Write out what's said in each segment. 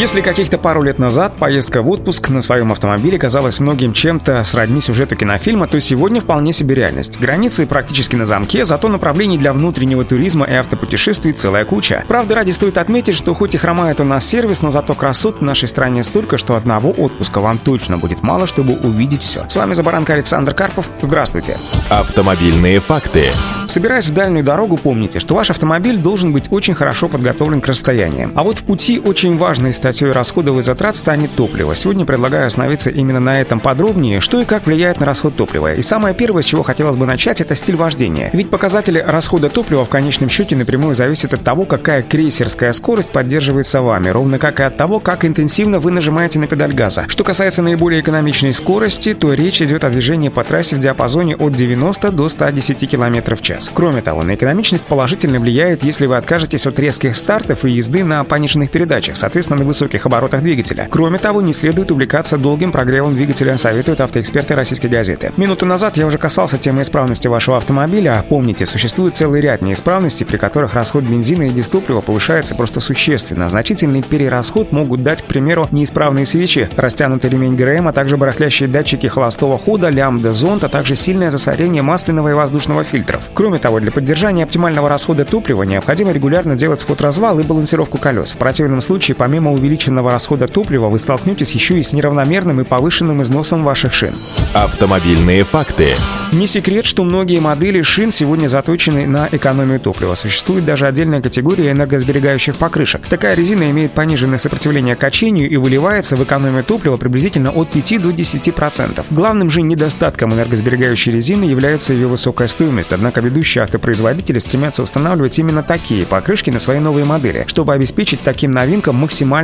Если каких-то пару лет назад поездка в отпуск на своем автомобиле казалась многим чем-то сродни сюжету кинофильма, то сегодня вполне себе реальность. Границы практически на замке, зато направлений для внутреннего туризма и автопутешествий целая куча. Правда, ради стоит отметить, что хоть и хромает у нас сервис, но зато красот в нашей стране столько, что одного отпуска вам точно будет мало, чтобы увидеть все. С вами Забаранка Александр Карпов. Здравствуйте. Автомобильные факты. Собираясь в дальнюю дорогу, помните, что ваш автомобиль должен быть очень хорошо подготовлен к расстояниям. А вот в пути очень важной статьей расходов и затрат станет топливо. Сегодня предлагаю остановиться именно на этом подробнее, что и как влияет на расход топлива. И самое первое, с чего хотелось бы начать, это стиль вождения. Ведь показатели расхода топлива в конечном счете напрямую зависят от того, какая крейсерская скорость поддерживается вами, ровно как и от того, как интенсивно вы нажимаете на педаль газа. Что касается наиболее экономичной скорости, то речь идет о движении по трассе в диапазоне от 90 до 110 км в час. Кроме того, на экономичность положительно влияет, если вы откажетесь от резких стартов и езды на пониженных передачах, соответственно, высоких оборотах двигателя. Кроме того, не следует увлекаться долгим прогревом двигателя, советуют автоэксперты российской газеты. Минуту назад я уже касался темы исправности вашего автомобиля. Помните, существует целый ряд неисправностей, при которых расход бензина и дистоплива повышается просто существенно. Значительный перерасход могут дать, к примеру, неисправные свечи, растянутый ремень ГРМ, а также барахлящие датчики холостого хода, лямбда, зонт, а также сильное засорение масляного и воздушного фильтров. Кроме того, для поддержания оптимального расхода топлива необходимо регулярно делать сход-развал и балансировку колес. В противном случае, помимо увеличенного расхода топлива, вы столкнетесь еще и с неравномерным и повышенным износом ваших шин. Автомобильные факты. Не секрет, что многие модели шин сегодня заточены на экономию топлива. Существует даже отдельная категория энергосберегающих покрышек. Такая резина имеет пониженное сопротивление качению и выливается в экономию топлива приблизительно от 5 до 10%. Главным же недостатком энергосберегающей резины является ее высокая стоимость, однако ведущие автопроизводители стремятся устанавливать именно такие покрышки на свои новые модели, чтобы обеспечить таким новинкам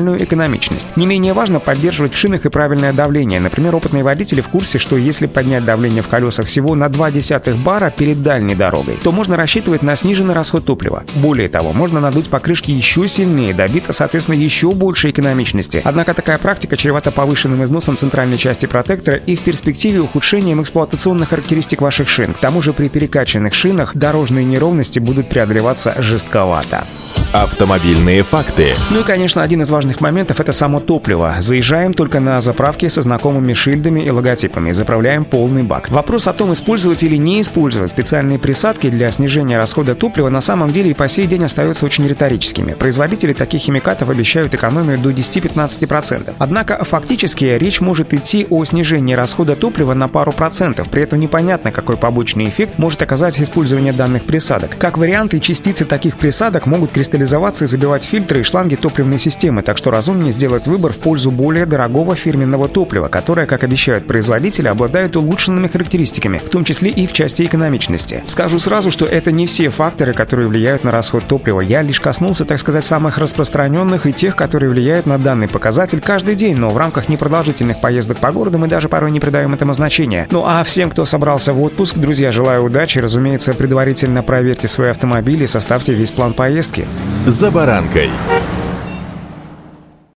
максимальную экономичность. Не менее важно поддерживать в шинах и правильное давление. Например, опытные водители в курсе, что если поднять давление в колесах всего на 0,2 бара перед дальней дорогой, то можно рассчитывать на сниженный расход топлива. Более того, можно надуть покрышки еще сильнее, добиться, соответственно, еще большей экономичности. Однако такая практика чревата повышенным износом центральной части протектора и в перспективе ухудшением эксплуатационных характеристик ваших шин. К тому же при перекачанных шинах дорожные неровности будут преодолеваться жестковато. Автомобильные факты. Ну и, конечно, один из важных моментов – это само топливо. Заезжаем только на заправки со знакомыми шильдами и логотипами, заправляем полный бак. Вопрос о том, использовать или не использовать специальные присадки для снижения расхода топлива на самом деле и по сей день остаются очень риторическими. Производители таких химикатов обещают экономию до 10-15%. Однако фактически речь может идти о снижении расхода топлива на пару процентов. При этом непонятно, какой побочный эффект может оказать использование данных присадок. Как варианты, частицы таких присадок могут кристаллизоваться и забивать фильтры и шланги топливной системы, так что разумнее сделать выбор в пользу более дорогого фирменного топлива, которое, как обещают производители, обладает улучшенными характеристиками, в том числе и в части экономичности. Скажу сразу, что это не все факторы, которые влияют на расход топлива. Я лишь коснулся, так сказать, самых распространенных и тех, которые влияют на данный показатель каждый день, но в рамках непродолжительных поездок по городу мы даже порой не придаем этому значения. Ну а всем, кто собрался в отпуск, друзья, желаю удачи, разумеется, предварительно проверьте свой автомобиль и составьте весь план поездки. За баранкой.